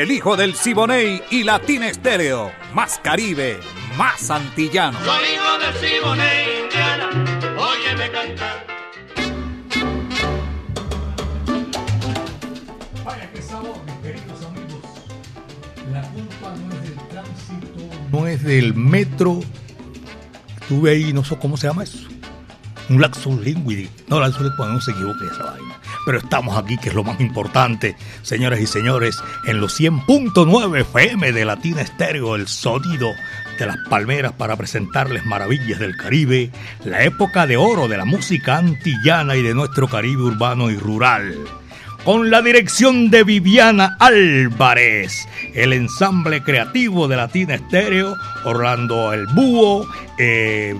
El hijo del Siboney y Latina Estéreo. Más Caribe, más antillano. Soy hijo del Siboney, Indiana. Óyeme cantar. Vaya que sabor, mis queridos amigos. La culpa no es del tránsito, no es del metro. Estuve ahí, no sé cómo se llama eso. Un laxo lingüidi. No, laxo lingüidi, no se equivoque esa vaina. Pero estamos aquí, que es lo más importante, señoras y señores, en los 100.9 FM de Latina Estéreo, el sonido de las palmeras para presentarles maravillas del Caribe, la época de oro de la música antillana y de nuestro Caribe urbano y rural. Con la dirección de Viviana Álvarez, el ensamble creativo de Latina Estéreo, Orlando El Búho, eh,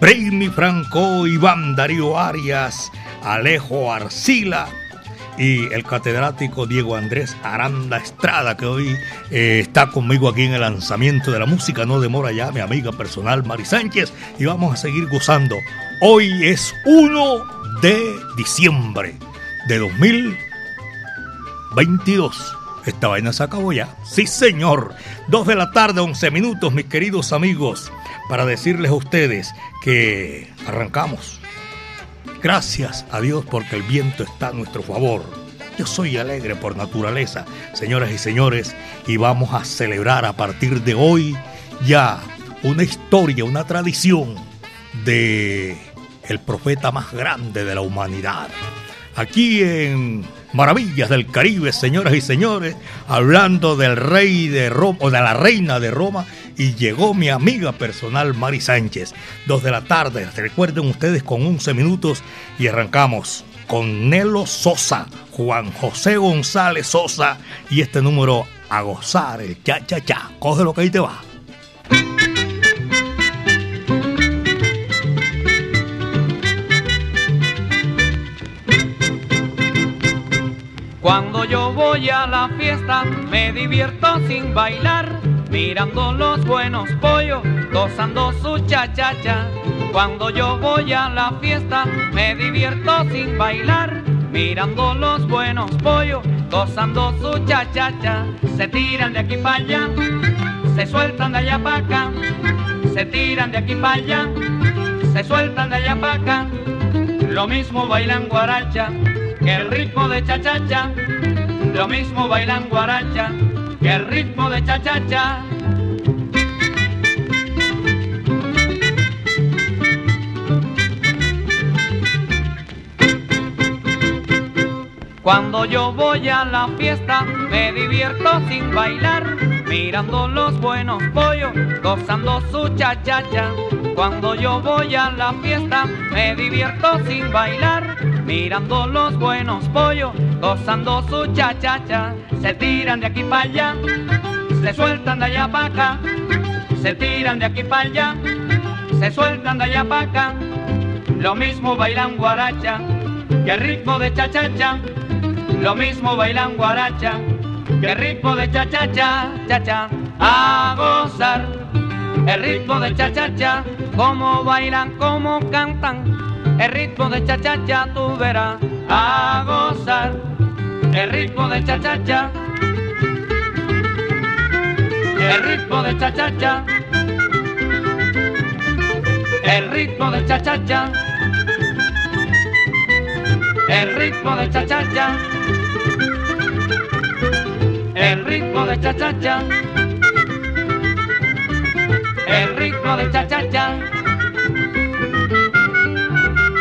Braymi Franco, Iván Darío Arias, Alejo Arcila y el catedrático Diego Andrés Aranda Estrada, que hoy eh, está conmigo aquí en el lanzamiento de la música. No demora ya, mi amiga personal Mari Sánchez, y vamos a seguir gozando. Hoy es 1 de diciembre de 2022. Esta vaina se acabó ya. Sí, señor. Dos de la tarde, 11 minutos, mis queridos amigos, para decirles a ustedes que arrancamos. Gracias a Dios porque el viento está a nuestro favor. Yo soy alegre por naturaleza, señoras y señores, y vamos a celebrar a partir de hoy ya una historia, una tradición de el profeta más grande de la humanidad aquí en Maravillas del Caribe, señoras y señores, hablando del rey de Roma o de la reina de Roma. Y llegó mi amiga personal Mari Sánchez. Dos de la tarde, recuerden ustedes con 11 minutos y arrancamos con Nelo Sosa, Juan José González Sosa y este número a gozar el cha cha cha. Coge lo que ahí te va. Cuando yo voy a la fiesta me divierto sin bailar, mirando los buenos pollos, gozando su cha-cha-cha. Cuando yo voy a la fiesta me divierto sin bailar, mirando los buenos pollos, gozando su cha-cha-cha. Se tiran de aquí para allá, se sueltan de allá para acá, se tiran de aquí para allá, se sueltan de allá para acá. Lo mismo bailan guaracha que el ritmo de cha-cha-cha, lo mismo bailan guaracha el ritmo de cha-cha-cha. Cuando yo voy a la fiesta me divierto sin bailar, mirando los buenos pollos, gozando su cha-cha-cha. Cuando yo voy a la fiesta me divierto sin bailar, mirando los buenos pollos, gozando su cha-cha-cha. Se tiran de aquí para allá, se sueltan de allá para acá, se tiran de aquí para allá, se sueltan de allá para acá. Lo mismo bailan guaracha que el ritmo de cha-cha-cha. Lo mismo bailan guaracha que el ritmo de cha-cha-cha, cha-cha. A gozar el ritmo de cha-cha-cha, como bailan, como cantan. El ritmo de cha-cha-cha tú verás a gozar. El ritmo de cha-cha-cha. El ritmo de cha-cha-cha. El ritmo de cha-cha-cha. El ritmo de cha-cha-cha. El ritmo de cha-cha-cha. El ritmo de cha-cha-cha.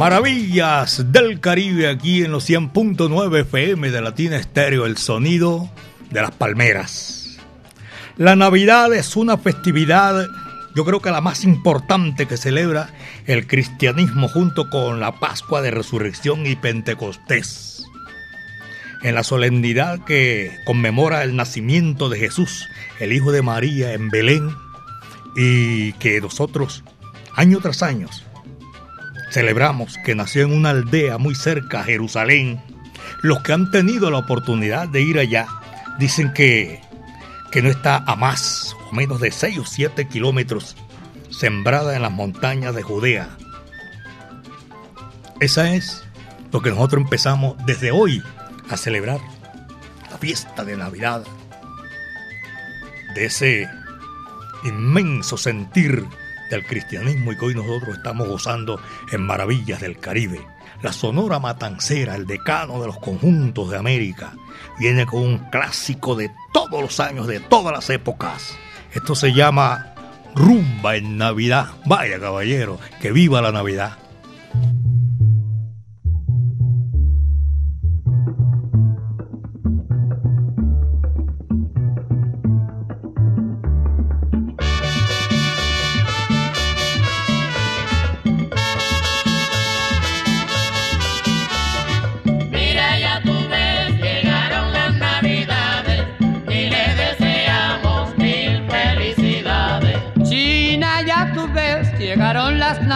Maravillas del Caribe aquí en los 100.9 FM de Latina Estéreo, el sonido de las palmeras. La Navidad es una festividad, yo creo que la más importante que celebra el cristianismo junto con la Pascua de Resurrección y Pentecostés. En la solemnidad que conmemora el nacimiento de Jesús, el Hijo de María en Belén, y que nosotros, año tras año, Celebramos que nació en una aldea muy cerca a Jerusalén. Los que han tenido la oportunidad de ir allá dicen que, que no está a más o menos de 6 o 7 kilómetros, sembrada en las montañas de Judea. Esa es lo que nosotros empezamos desde hoy a celebrar, la fiesta de Navidad, de ese inmenso sentir del cristianismo y que hoy nosotros estamos gozando en Maravillas del Caribe. La Sonora Matancera, el decano de los conjuntos de América, viene con un clásico de todos los años, de todas las épocas. Esto se llama Rumba en Navidad. Vaya caballero, que viva la Navidad.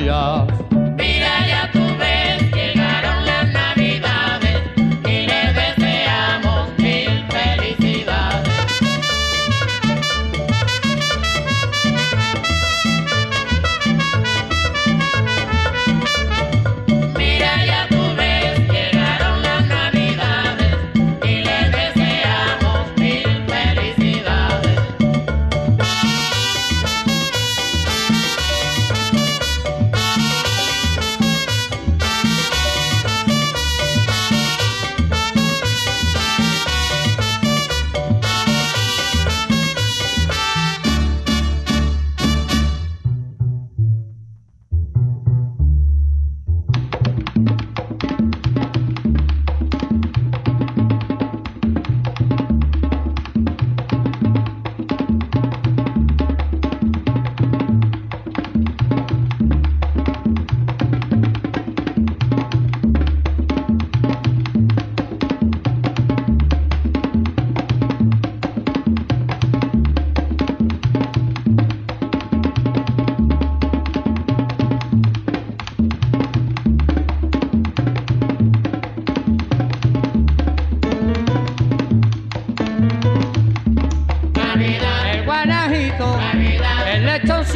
Sus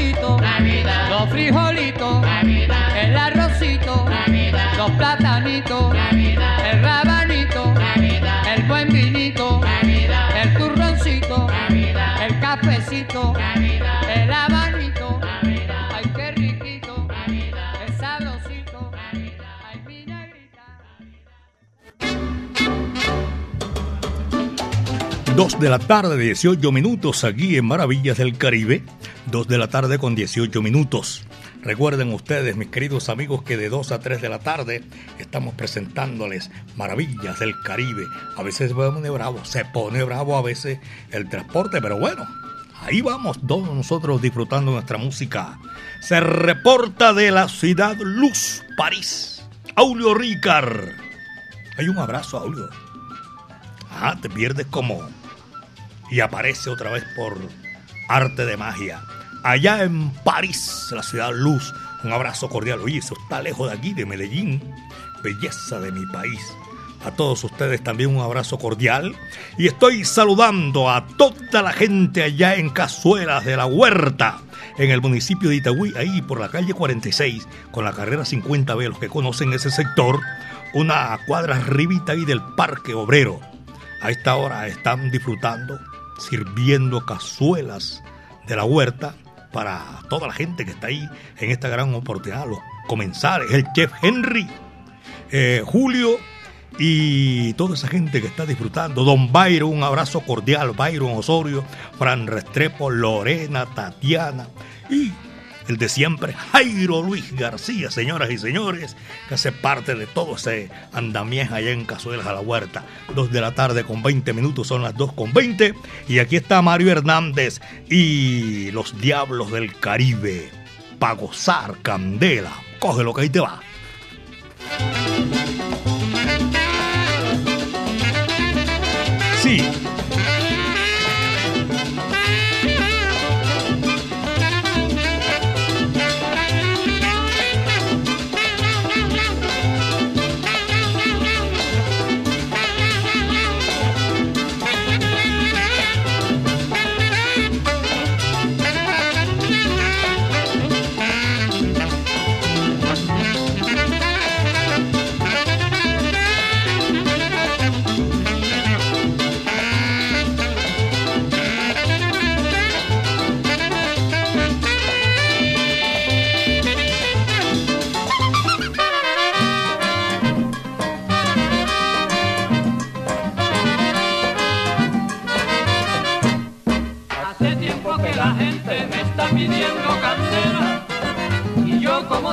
lechoncito, Navidad, los frijolitos, Navidad, el arrocito, Navidad, los platanitos, Navidad, el rabanito, Navidad, el buen vinito, Navidad, el turroncito, Navidad, el cafecito, Navidad, 2 de la tarde, 18 minutos aquí en Maravillas del Caribe. 2 de la tarde con 18 minutos. Recuerden ustedes, mis queridos amigos, que de 2 a 3 de la tarde estamos presentándoles Maravillas del Caribe. A veces se pone bravo, se pone bravo a veces el transporte, pero bueno, ahí vamos todos nosotros disfrutando nuestra música. Se reporta de la ciudad Luz, París. Aulio Ricard. Hay un abrazo, Aulio. Ah, te pierdes como y aparece otra vez por arte de magia. Allá en París, la ciudad luz. Un abrazo cordial. Oye, eso está lejos de aquí, de Medellín. Belleza de mi país. A todos ustedes también un abrazo cordial. Y estoy saludando a toda la gente allá en Cazuelas de la Huerta, en el municipio de Itagüí, ahí por la calle 46, con la carrera 50B, los que conocen ese sector, una cuadra arribita ahí del Parque Obrero. A esta hora están disfrutando, sirviendo cazuelas de la huerta para toda la gente que está ahí en esta gran oportunidad, los comensales, el chef Henry, eh, Julio y toda esa gente que está disfrutando. Don Byron, un abrazo cordial, Byron Osorio, Fran Restrepo, Lorena, Tatiana y el de siempre, Jairo Luis García, señoras y señores, que hace parte de todo ese andamiaje allá en Cazuelas a la Huerta. Dos de la tarde con 20 minutos, son las 2 con 20. Y aquí está Mario Hernández y los Diablos del Caribe. Para gozar, candela. Coge lo que ahí te va.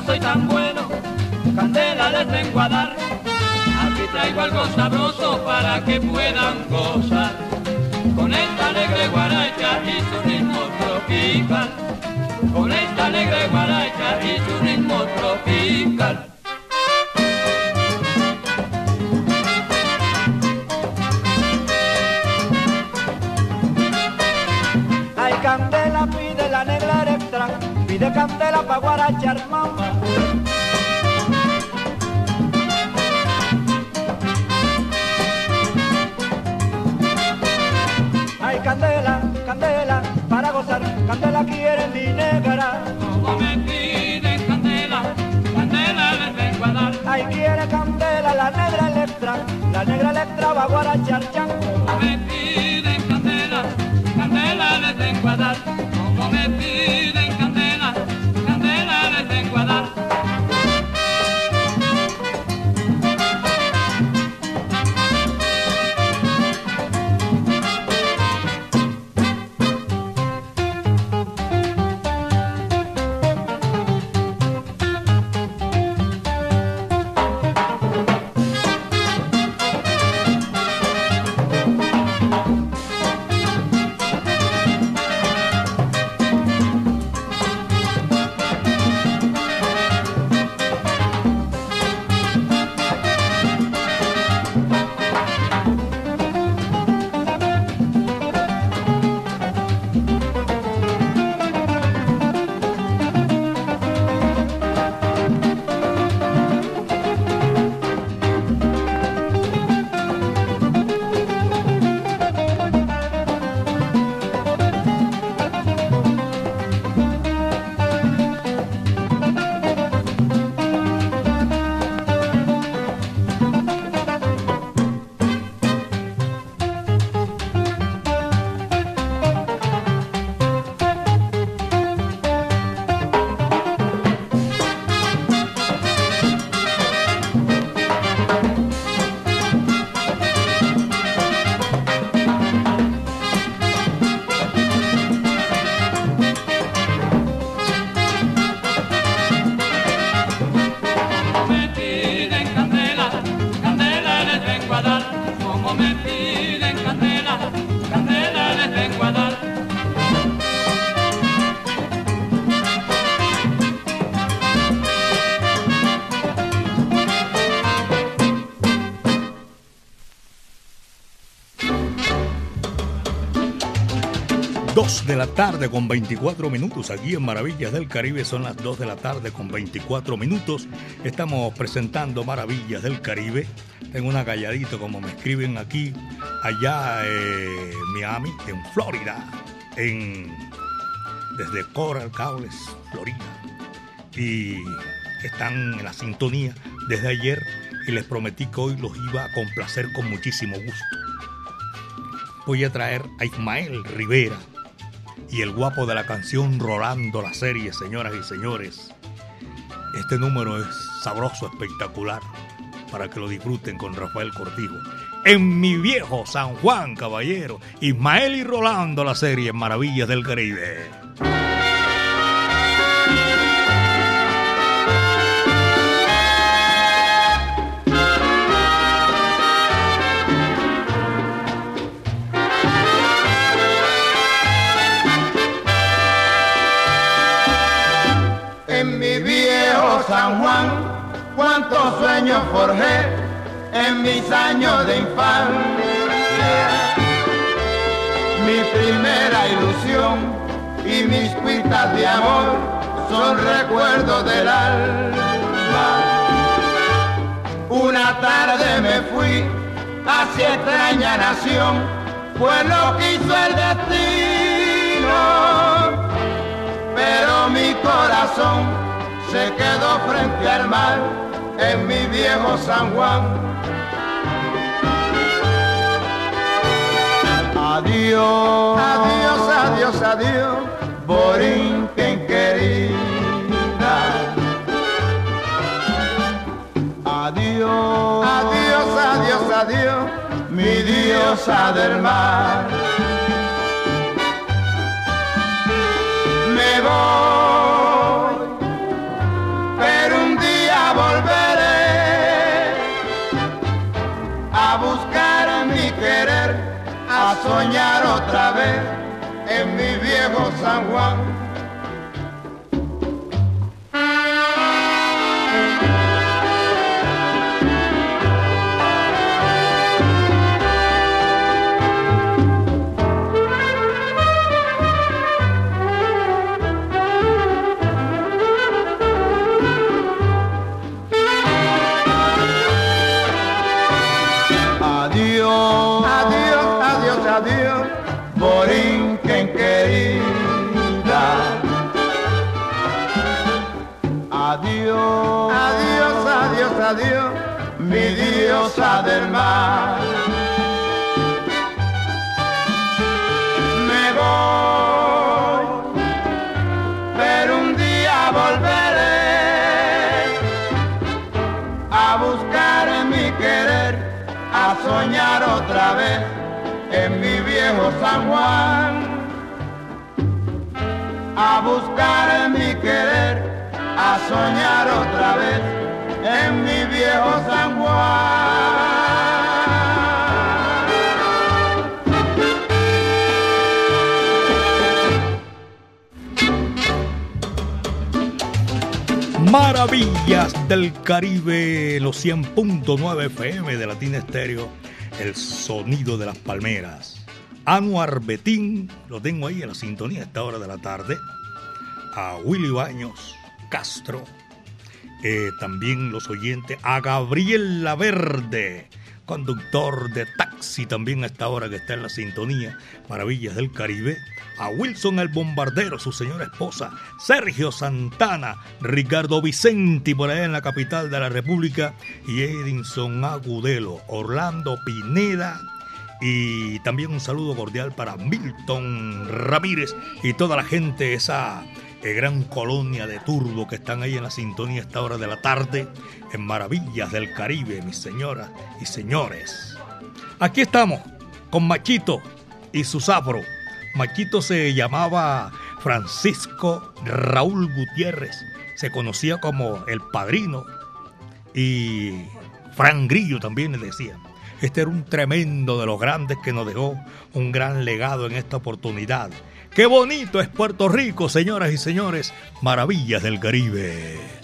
Soy tan bueno, candela les vengo a dar. Aquí traigo algo sabroso para que puedan gozar con esta alegre guaracha y su ritmo tropical. Con esta alegre guaracha y su ritmo tropical. Pide candela pa' guarachar mamá. Hay candela, candela, para gozar, candela quiere mi negra. Como me piden candela, candela les vengo a dar. Ay, quiere candela, la negra electra, la negra electra va a guarachar chan. Como me piden candela, candela les vengo a dar. Como me piden vengo la tarde con 24 minutos. Aquí en Maravillas del Caribe son las 2 de la tarde con 24 minutos. Estamos presentando Maravillas del Caribe. Tengo una calladito como me escriben aquí, allá en Miami, en Florida, en, desde Coral Gables, Florida. Y están en la sintonía desde ayer y les prometí que hoy los iba a complacer con muchísimo gusto. Voy a traer a Ismael Rivera y el guapo de la canción Rolando la serie, señoras y señores. Este número es sabroso, espectacular, para que lo disfruten con Rafael Cortijo. En mi viejo San Juan, caballero, Ismael y Rolando la serie Maravillas del Caribe. San Juan, cuántos sueños forjé en mis años de infancia. Mi primera ilusión y mis cuitas de amor son recuerdos del alma. Una tarde me fui hacia extraña nación, fue lo que hizo el destino pero mi corazón se quedó frente al mar en mi viejo San Juan. Adiós, adiós, adiós, adiós, Borinquen querida. Adiós, adiós, adiós, adiós, mi diosa del mar. me voy, soñar otra vez en mi viejo San Juan. Borinquen querida. Adiós, adiós, adiós, adiós, mi diosa del mar. Me voy, pero un día volveré a buscar mi querer, a soñar otra vez en mi viejo San Juan, a buscar mi querer, a soñar otra vez en mi viejo San Juan. Maravillas del Caribe, los 100.9 FM de Latina Estéreo, el sonido de las palmeras. Anuar Betín, lo tengo ahí en la sintonía a esta hora de la tarde. A Willy Baños Castro, eh, también los oyentes, a Gabriel Laverde, conductor de taxi también a esta hora que está en la sintonía, Maravillas del Caribe, a Wilson el Bombardero, su señora esposa, Sergio Santana, Ricardo Vicenti por allá en la capital de la República. Y Edinson Agudelo, Orlando Pineda y también un saludo cordial para Milton Ramírez y toda la gente, esa eh, gran colonia de turbo que están ahí en la sintonía a esta hora de la tarde en Maravillas del Caribe, mis señoras y señores. Aquí estamos con Machito y su sapro. Machito se llamaba Francisco Raúl Gutiérrez, se conocía como el padrino y Fran Grillo también le decía. Este era un tremendo de los grandes que nos dejó un gran legado en esta oportunidad. Qué bonito es Puerto Rico, señoras y señores, maravillas del Caribe.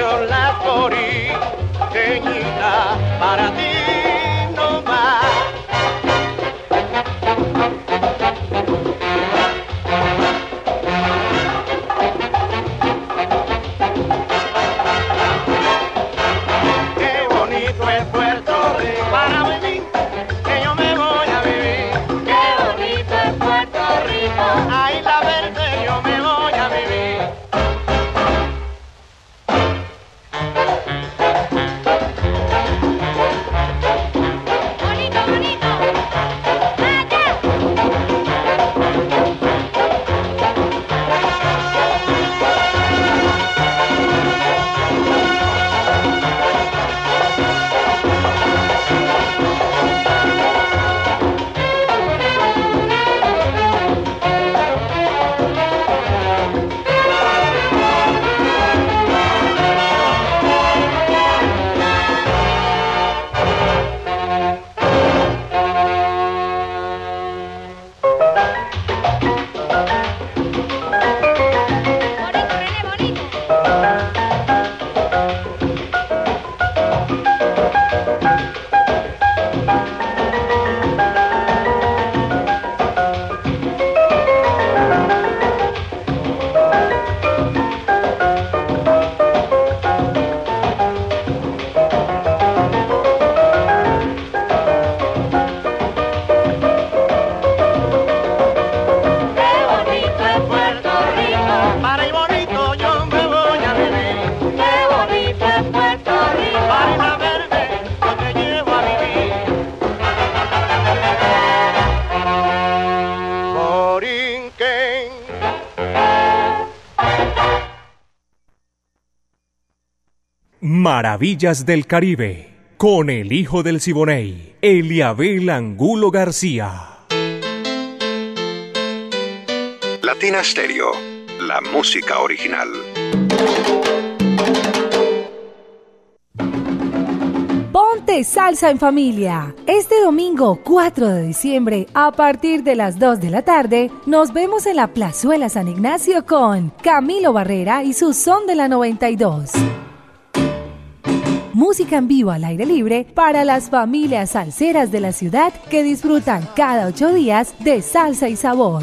Las boriqueñitas para ti Maravillas del Caribe, con el hijo del Siboney, Eliabel Angulo García. Latina Stereo, la música original. Ponte salsa en familia. Este domingo 4 de diciembre, a partir de las 2 de la tarde, nos vemos en la Plazuela San Ignacio con Camilo Barrera y su son de la 92. Música en vivo al aire libre para las familias salseras de la ciudad que disfrutan cada ocho días de salsa y sabor.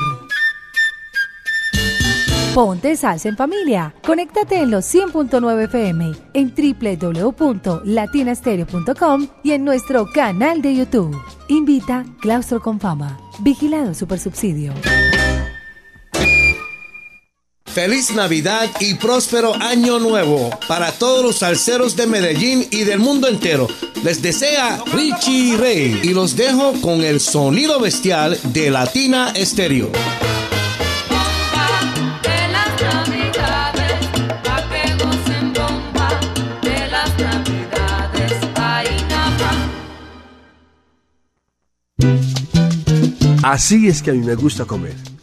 Ponte salsa en familia. Conéctate en los 100.9 FM, en www.latinastereo.com y en nuestro canal de YouTube. Invita Claustro con Fama. Vigilado Supersubsidio. Feliz Navidad y próspero año nuevo para todos los salseros de Medellín y del mundo entero. Les desea Richie Rey y los dejo con el sonido bestial de Latina Estéreo. Así es que a mí me gusta comer.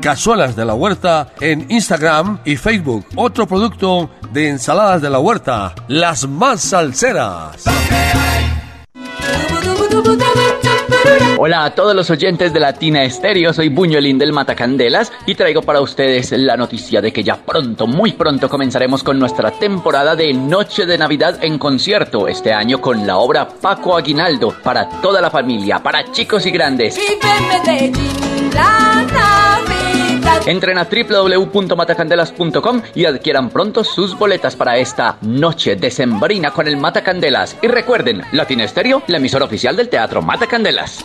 Cazuelas de la Huerta en Instagram y Facebook. Otro producto de ensaladas de la huerta, las más salseras. Hola a todos los oyentes de Latina Estéreo, soy Buñuelín del Matacandelas y traigo para ustedes la noticia de que ya pronto, muy pronto comenzaremos con nuestra temporada de Noche de Navidad en concierto, este año con la obra Paco Aguinaldo, para toda la familia, para chicos y grandes. Vive Entren a www.matacandelas.com y adquieran pronto sus boletas para esta noche decembrina con el Matacandelas. Y recuerden, Latin Estéreo, la emisora oficial del Teatro Matacandelas.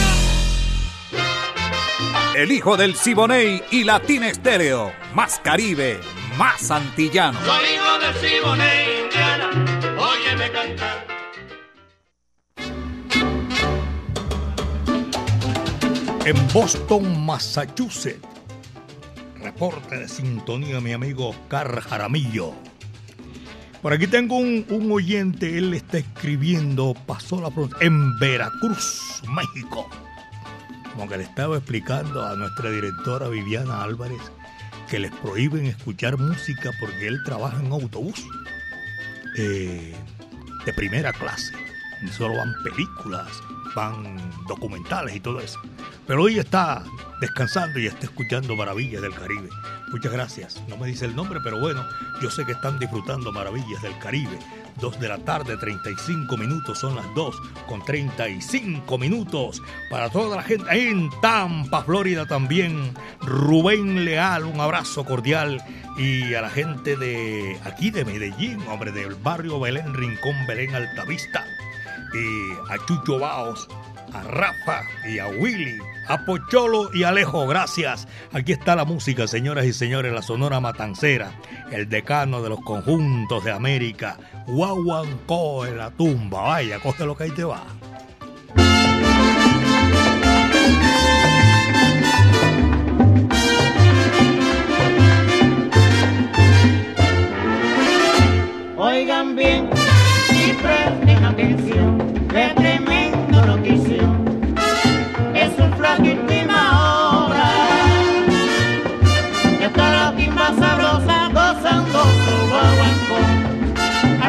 El hijo del Siboney y Latina Estéreo. Más Caribe, más antillano. Soy hijo del Siboney, Indiana, óyeme cantar. En Boston, Massachusetts. Reporte de sintonía, mi amigo Oscar Jaramillo. Por aquí tengo un, un oyente, él está escribiendo, pasó la pronto, en Veracruz, México. Como que le estaba explicando a nuestra directora Viviana Álvarez que les prohíben escuchar música porque él trabaja en autobús eh, de primera clase. Solo van películas, van documentales y todo eso. Pero hoy está descansando y está escuchando Maravillas del Caribe. Muchas gracias. No me dice el nombre, pero bueno, yo sé que están disfrutando Maravillas del Caribe. 2 de la tarde, 35 minutos, son las 2 con 35 minutos. Para toda la gente en Tampa, Florida también. Rubén Leal, un abrazo cordial. Y a la gente de aquí de Medellín, hombre, del barrio Belén, Rincón Belén Altavista. Y a Chucho Baos, a Rafa y a Willy, a Pocholo y Alejo, gracias. Aquí está la música, señoras y señores, la Sonora Matancera, el decano de los conjuntos de América, Guaguancó en la tumba. Vaya, coge lo que ahí te va. Oigan bien y presten atención,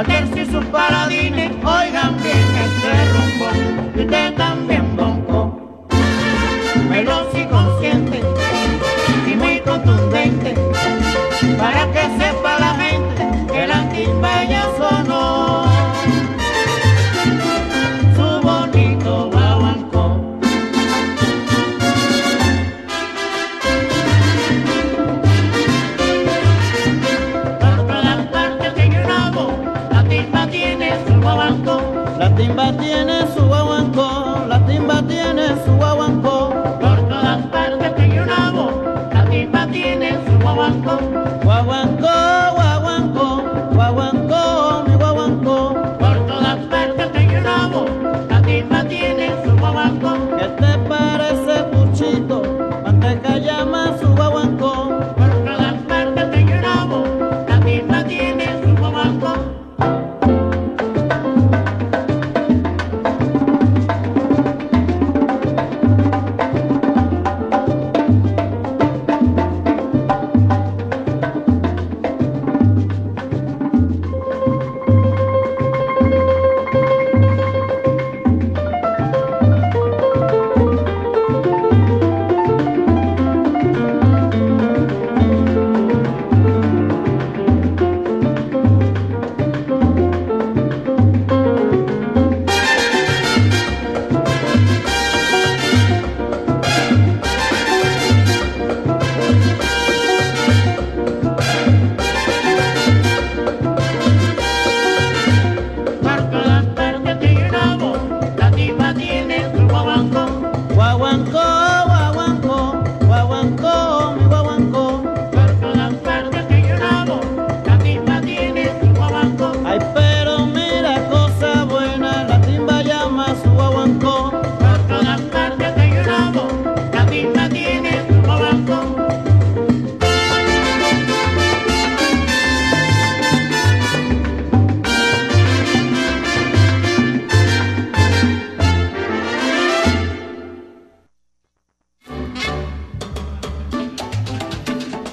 Al tercio y sus paladines, oigan bien este rumbo. Y usted también bonco. Veloz y consciente y muy contundente. Para que sepa timba tiene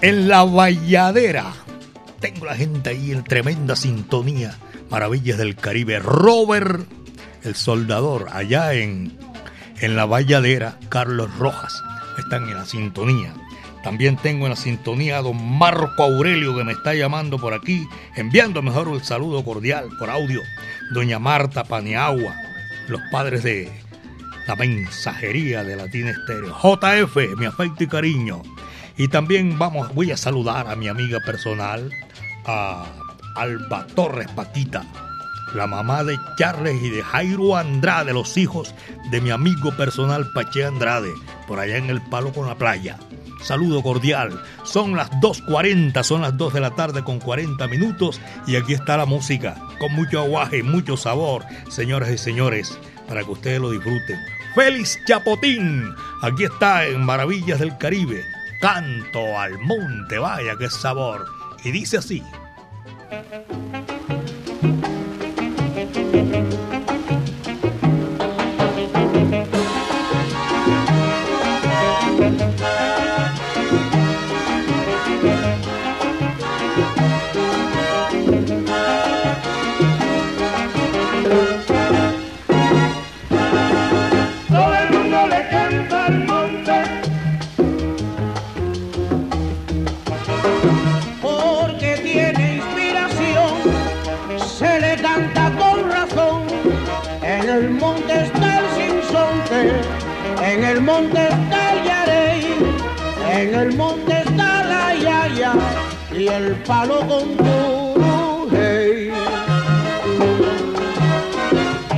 En la Valladera. Tengo la gente ahí en tremenda sintonía. Maravillas del Caribe. Robert, el soldador, allá en, en la Valladera. Carlos Rojas. Están en la sintonía. También tengo en la sintonía a don Marco Aurelio que me está llamando por aquí, enviando mejor el saludo cordial por audio. Doña Marta Paniagua, los padres de la mensajería de Latina Estéreo. JF, mi afecto y cariño. Y también vamos, voy a saludar a mi amiga personal, a Alba Torres Paquita, la mamá de Charles y de Jairo Andrade, los hijos de mi amigo personal Pache Andrade, por allá en el Palo con la Playa. Saludo cordial. Son las 2.40, son las 2 de la tarde con 40 minutos y aquí está la música, con mucho aguaje, mucho sabor, señoras y señores, para que ustedes lo disfruten. Félix Chapotín, aquí está en Maravillas del Caribe. Canto al monte, vaya qué sabor. Y dice así. El monte está la yaya y el palo con hey.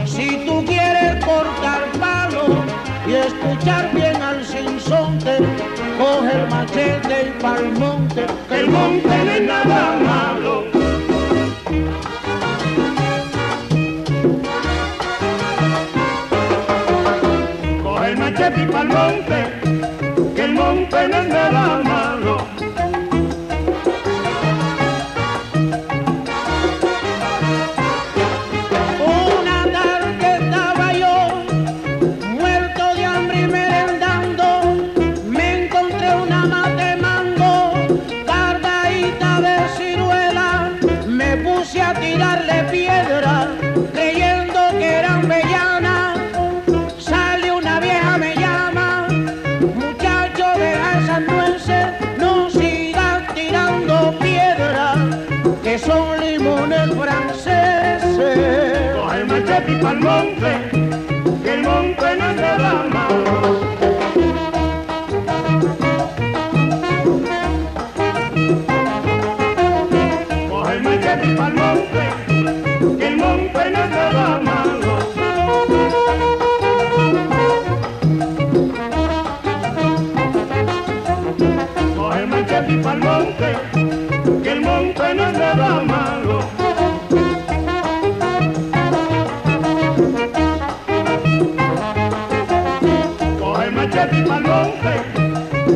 Si tú quieres cortar palo y escuchar bien al sinsonte, coge el machete y pa'l monte, que el monte no es nada malo. Coge el machete y pa'l monte, monte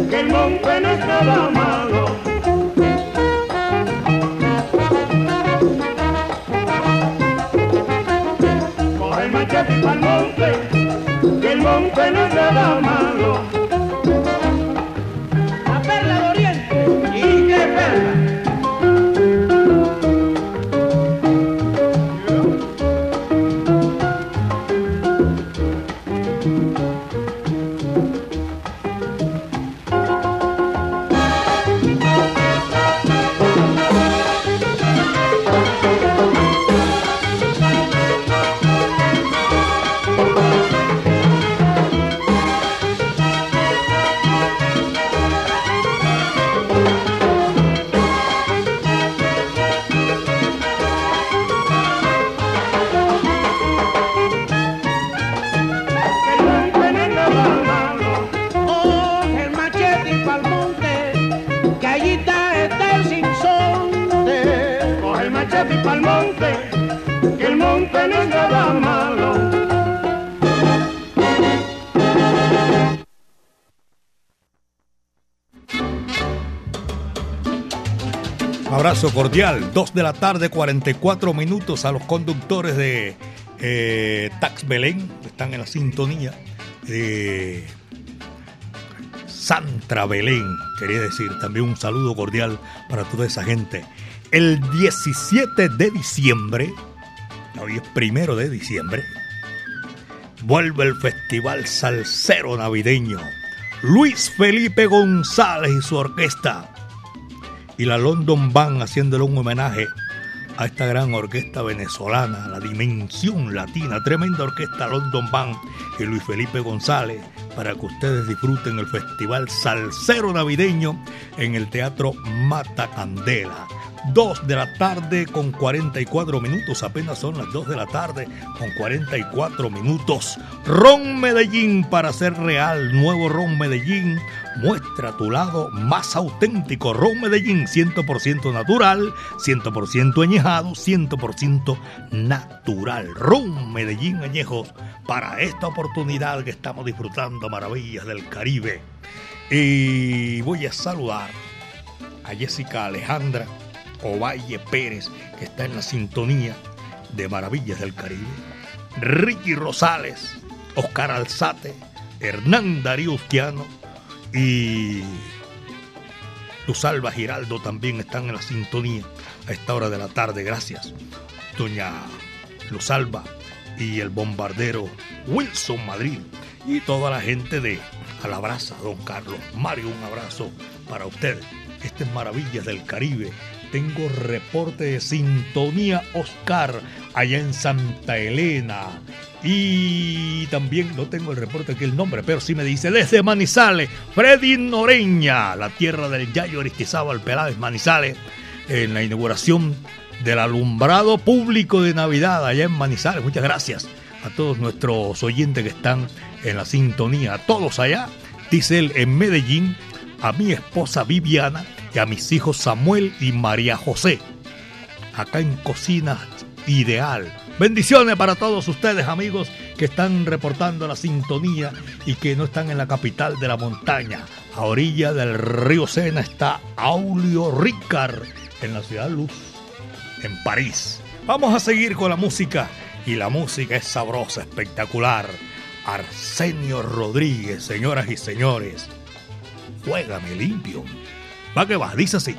que el monte no es nada malo. Coge machete pa'l monte, que el monte no es nada malo. Cordial, 2 de la tarde, 44 minutos a los conductores de eh, Tax Belén, que están en la sintonía. Eh, Santra Belén, quería decir también un saludo cordial para toda esa gente. El 17 de diciembre, hoy es primero de diciembre, vuelve el Festival Salsero Navideño. Luis Felipe González y su orquesta. Y la London Band haciéndole un homenaje a esta gran orquesta venezolana, la Dimensión Latina, tremenda orquesta London Band y Luis Felipe González, para que ustedes disfruten el Festival Salsero Navideño en el Teatro Mata Candela. 2 de la tarde con 44 minutos, apenas son las 2 de la tarde con 44 minutos. Ron Medellín para ser real, nuevo Ron Medellín, muestra tu lado más auténtico. Ron Medellín 100% natural, 100% añejado, 100% natural. Ron Medellín añejo para esta oportunidad que estamos disfrutando maravillas del Caribe. Y voy a saludar a Jessica Alejandra Ovalle Pérez, que está en la sintonía de Maravillas del Caribe. Ricky Rosales, Oscar Alzate, Hernán Darío Usquiano y Luzalba Giraldo también están en la sintonía a esta hora de la tarde. Gracias, doña Luzalba y el bombardero Wilson Madrid y toda la gente de Alabraza, don Carlos. Mario, un abrazo para ustedes. Este es Maravillas del Caribe tengo reporte de sintonía Oscar allá en Santa Elena. Y también no tengo el reporte aquí el nombre, pero sí me dice desde Manizales, Freddy Noreña, la tierra del Yayo Aristizábal Peláez Manizales, en la inauguración del alumbrado público de Navidad allá en Manizales. Muchas gracias a todos nuestros oyentes que están en la sintonía, a todos allá. Dice él en Medellín, a mi esposa Viviana y a mis hijos Samuel y María José, acá en Cocina Ideal. Bendiciones para todos ustedes, amigos, que están reportando la sintonía y que no están en la capital de la montaña. A orilla del río Sena está Aulio Ricard, en la ciudad Luz, en París. Vamos a seguir con la música, y la música es sabrosa, espectacular. Arsenio Rodríguez, señoras y señores. Juégame limpio. Va que va, dice así.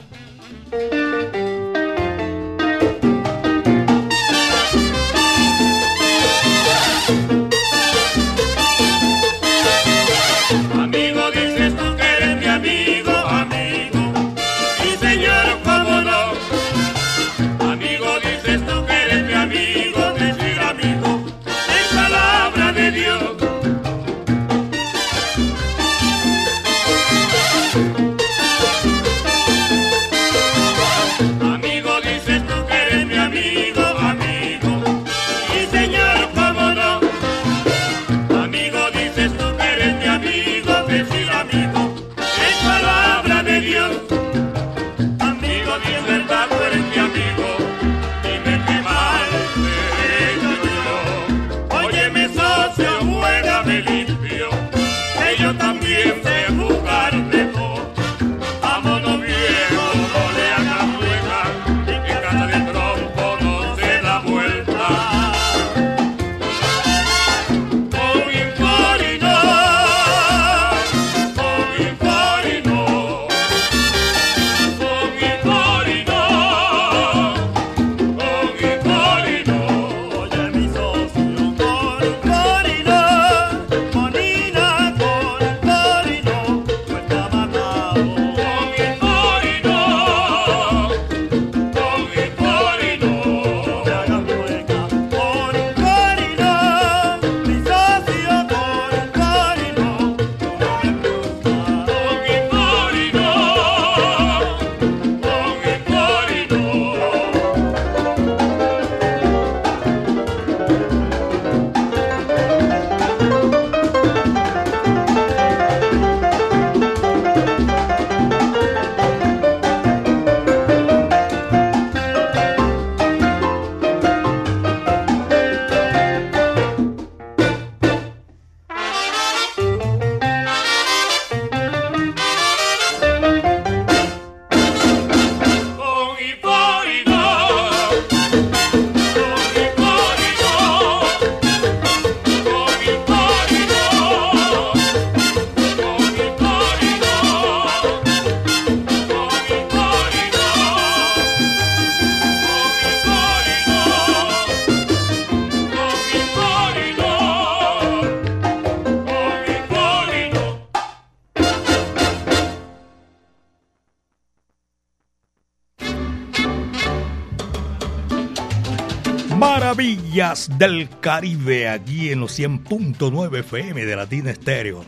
Del Caribe, aquí en los 100.9 FM de Latina Estéreo.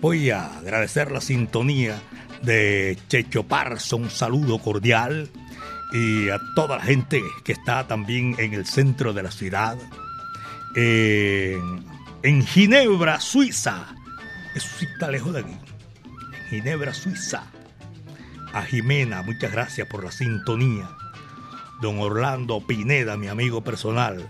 Voy a agradecer la sintonía de Checho Parzo, un saludo cordial. Y a toda la gente que está también en el centro de la ciudad. En, Ginebra, Suiza. Eso está lejos de aquí. En Ginebra, Suiza. A Jimena, muchas gracias por la sintonía don Orlando Pineda, mi amigo personal.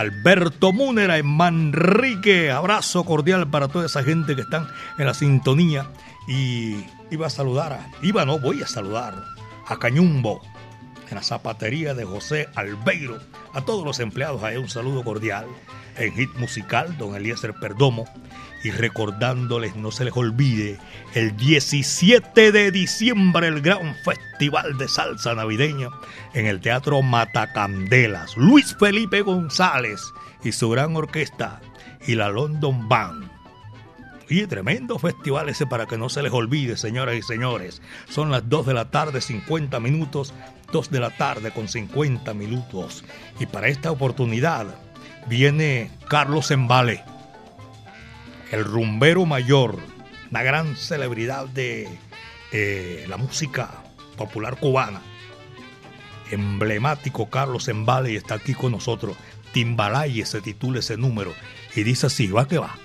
Alberto Múnera en Manrique, abrazo cordial para toda esa gente que están en la sintonía. Y iba a saludar, a, iba no, voy a saludar a Cañumbo, en la zapatería de José Albeiro. A todos los empleados ahí un saludo cordial. En Hit Musical, don Eliezer Perdomo. Y recordándoles, no se les olvide, el 17 de diciembre, el gran festival de salsa navideña en el Teatro Matacandelas. Luis Felipe González y su gran orquesta y la London Band. Y tremendo festival ese para que no se les olvide, señoras y señores. Son las 2 de la tarde, 50 minutos. 2 de la tarde con 50 minutos. Y para esta oportunidad viene Carlos Embale, el rumbero mayor, una gran celebridad de eh, la música popular cubana. Emblemático Carlos Embale y está aquí con nosotros. Timbalaye se titula ese número y dice así, va que va.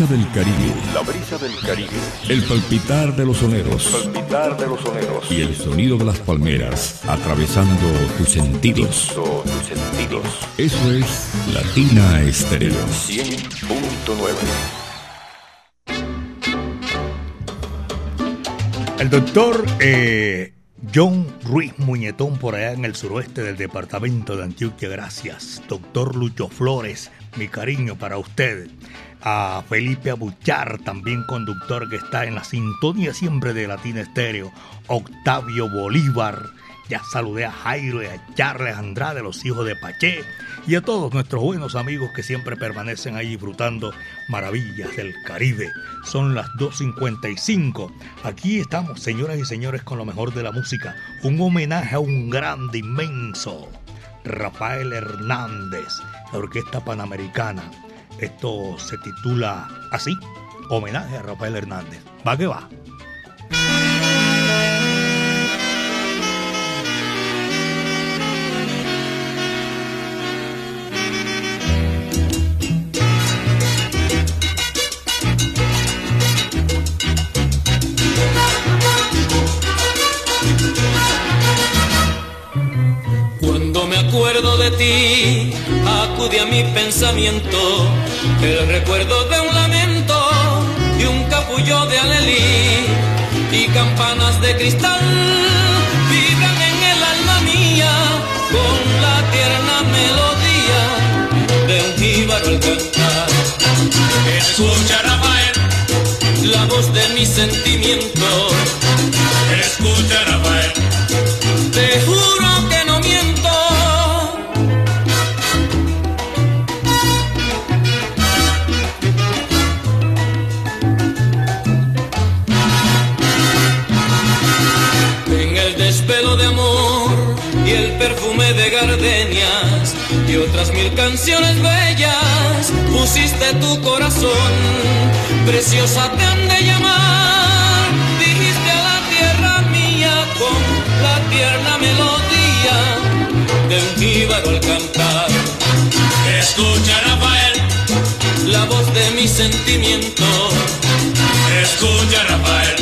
Brisa del Caribe. La brisa del Caribe. El palpitar de los soneros. El palpitar de los soneros. Y el sonido de las palmeras atravesando tus sentidos. tus sentidos. Eso es Latina Estéreo. 100.9. El doctor eh, John Ruiz Muñetón por allá en el suroeste del departamento de Antioquia. Gracias. Doctor Lucho Flores, mi cariño para usted. A Felipe Abuchar, también conductor que está en la sintonía siempre de Latina Estéreo. Octavio Bolívar. Ya saludé a Jairo y a Charles Andrade, los hijos de Paché, y a todos nuestros buenos amigos que siempre permanecen ahí disfrutando maravillas del Caribe. Son las 2.55. Aquí estamos, señoras y señores, con lo mejor de la música. Un homenaje a un grande, inmenso, Rafael Hernández, la Orquesta Panamericana. Esto se titula así, homenaje a Rafael Hernández. Va que va. Ti, acude a mi pensamiento el recuerdo de un lamento y un capullo de alelí y campanas de cristal vibran en el alma mía con la tierna melodía de un jíbaro al cantar. Escucha Rafael, la voz de mi sentimiento. Escucha Rafael, te juro de gardenias y otras mil canciones bellas pusiste tu corazón. Preciosa te han de llamar, dijiste a la tierra mía con la tierna melodía de un jíbaro al cantar. Escucha Rafael, la voz de mi sentimiento. Escucha Rafael,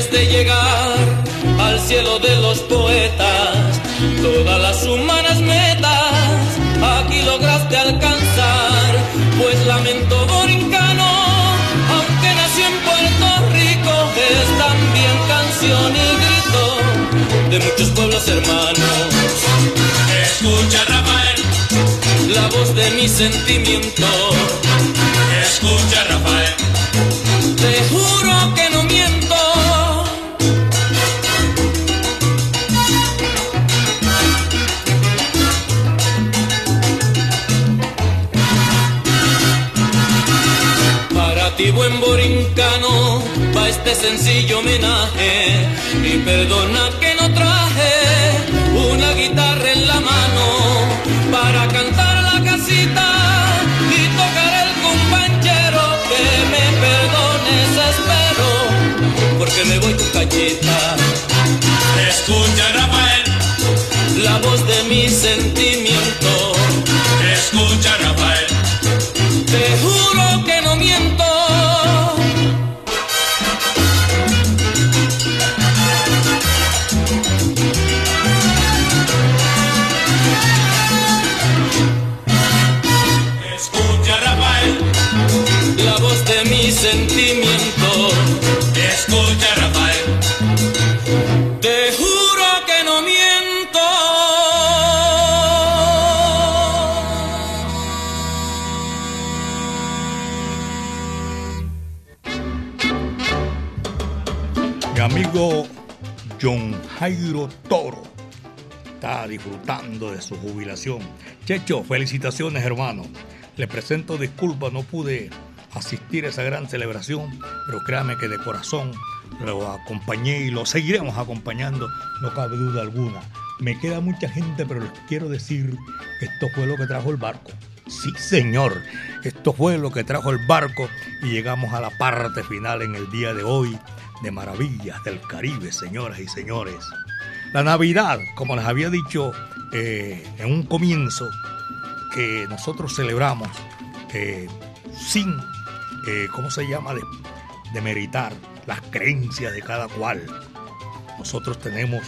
De llegar al cielo de los poetas, todas las humanas metas aquí lograste alcanzar, pues lamento borincano, aunque nació en Puerto Rico, es también canción y grito de muchos pueblos hermanos. Escucha Rafael, la voz de mi sentimiento. Escucha Rafael, te juro que buen borincano va este sencillo homenaje. Y perdona que no traje una guitarra en la mano para cantar la casita y tocar el compañero que me perdones espero porque me voy tu cachita escucha Rafael. La voz de mi sentimiento. Escucha Jairo Toro está disfrutando de su jubilación. Checho, felicitaciones hermano. Le presento disculpas, no pude asistir a esa gran celebración, pero créame que de corazón lo acompañé y lo seguiremos acompañando, no cabe duda alguna. Me queda mucha gente, pero les quiero decir, esto fue lo que trajo el barco. Sí, señor. Esto fue lo que trajo el barco y llegamos a la parte final en el día de hoy de Maravillas del Caribe, señoras y señores. La Navidad, como les había dicho eh, en un comienzo, que nosotros celebramos eh, sin, eh, ¿cómo se llama?, de, de meritar las creencias de cada cual. Nosotros tenemos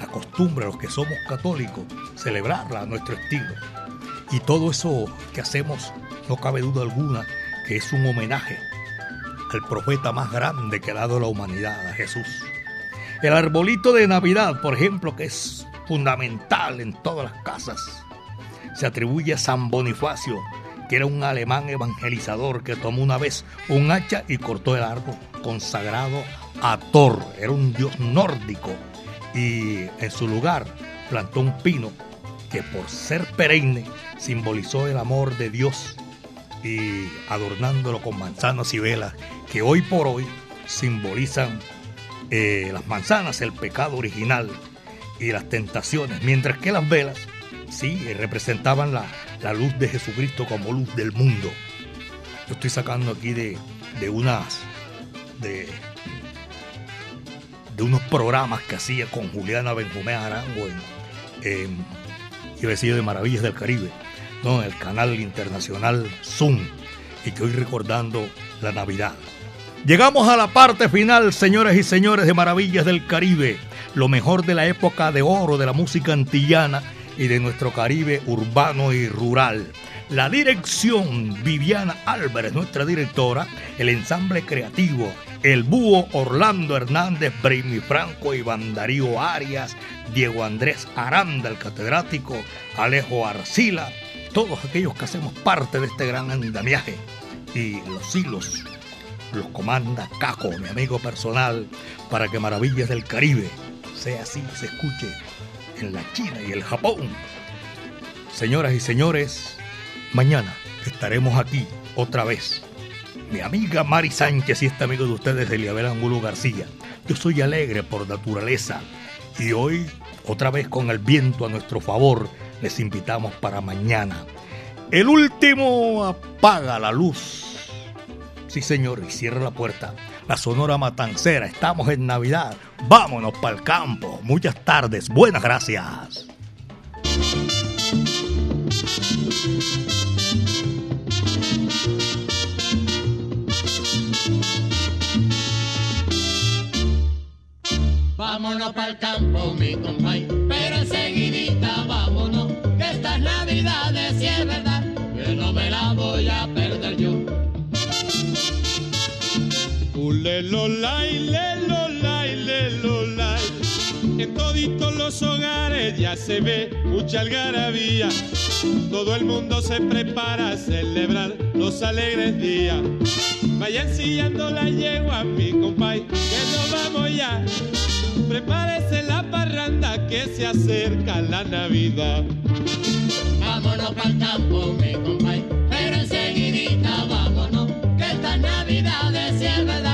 la costumbre, los que somos católicos, celebrarla a nuestro estilo. Y todo eso que hacemos, no cabe duda alguna, que es un homenaje al profeta más grande que ha dado la humanidad, a Jesús. El arbolito de Navidad, por ejemplo, que es fundamental en todas las casas, se atribuye a San Bonifacio, que era un alemán evangelizador que tomó una vez un hacha y cortó el árbol consagrado a Thor, era un dios nórdico, y en su lugar plantó un pino que por ser perenne simbolizó el amor de Dios y adornándolo con manzanas y velas que hoy por hoy simbolizan eh, las manzanas, el pecado original y las tentaciones, mientras que las velas sí representaban la, la luz de Jesucristo como luz del mundo. Yo estoy sacando aquí de, de unas de, de unos programas que hacía con Juliana Benjumea Arango en, en de Maravillas del Caribe, no, el canal internacional Zoom, y que hoy recordando la Navidad. Llegamos a la parte final, señores y señores de Maravillas del Caribe, lo mejor de la época de oro de la música antillana y de nuestro Caribe urbano y rural. La dirección, Viviana Álvarez, nuestra directora, el ensamble creativo, el búho Orlando Hernández, Brimi Franco, Iván Darío Arias, Diego Andrés Aranda, el catedrático, Alejo Arcila, todos aquellos que hacemos parte de este gran andamiaje. Y los hilos los comanda Caco, mi amigo personal, para que Maravillas del Caribe sea así, se escuche en la China y el Japón. Señoras y señores, mañana estaremos aquí otra vez. Mi amiga Mari Sánchez y este amigo de ustedes, Eliabel Angulo García. Yo soy alegre por naturaleza y hoy, otra vez con el viento a nuestro favor, les invitamos para mañana. El último apaga la luz. Sí, señor, y cierra la puerta. La Sonora Matancera, estamos en Navidad. Vámonos para el campo. Muchas tardes, buenas gracias. Vámonos para el campo, mi compay, Ulelolay, lelolay, lelolay. En toditos los hogares ya se ve mucha algarabía. Todo el mundo se prepara a celebrar los alegres días. Vayan sillando la yegua, mi compay, que nos vamos ya. Prepárese la parranda que se acerca la Navidad. Vámonos para el campo, mi compay, pero enseguidita vámonos, que estas navidades si es verdad,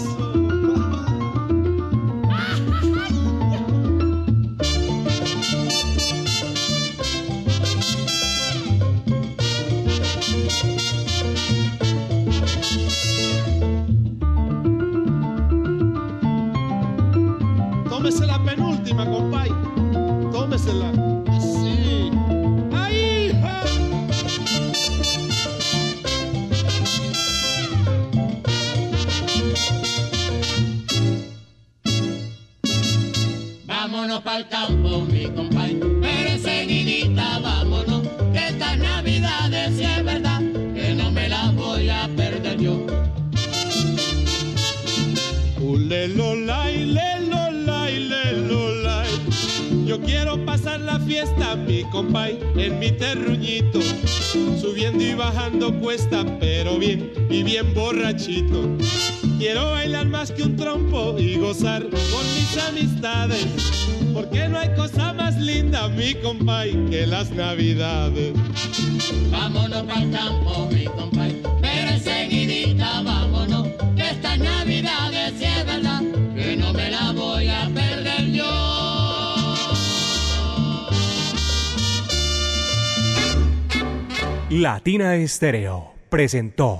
Quiero bailar más que un trompo y gozar con mis amistades, porque no hay cosa más linda, mi compay, que las navidades. Vámonos pa'l campo, mi compay, pero enseguidita vámonos, que estas navidades es verdad, que no me la voy a perder yo. Latina Estéreo presentó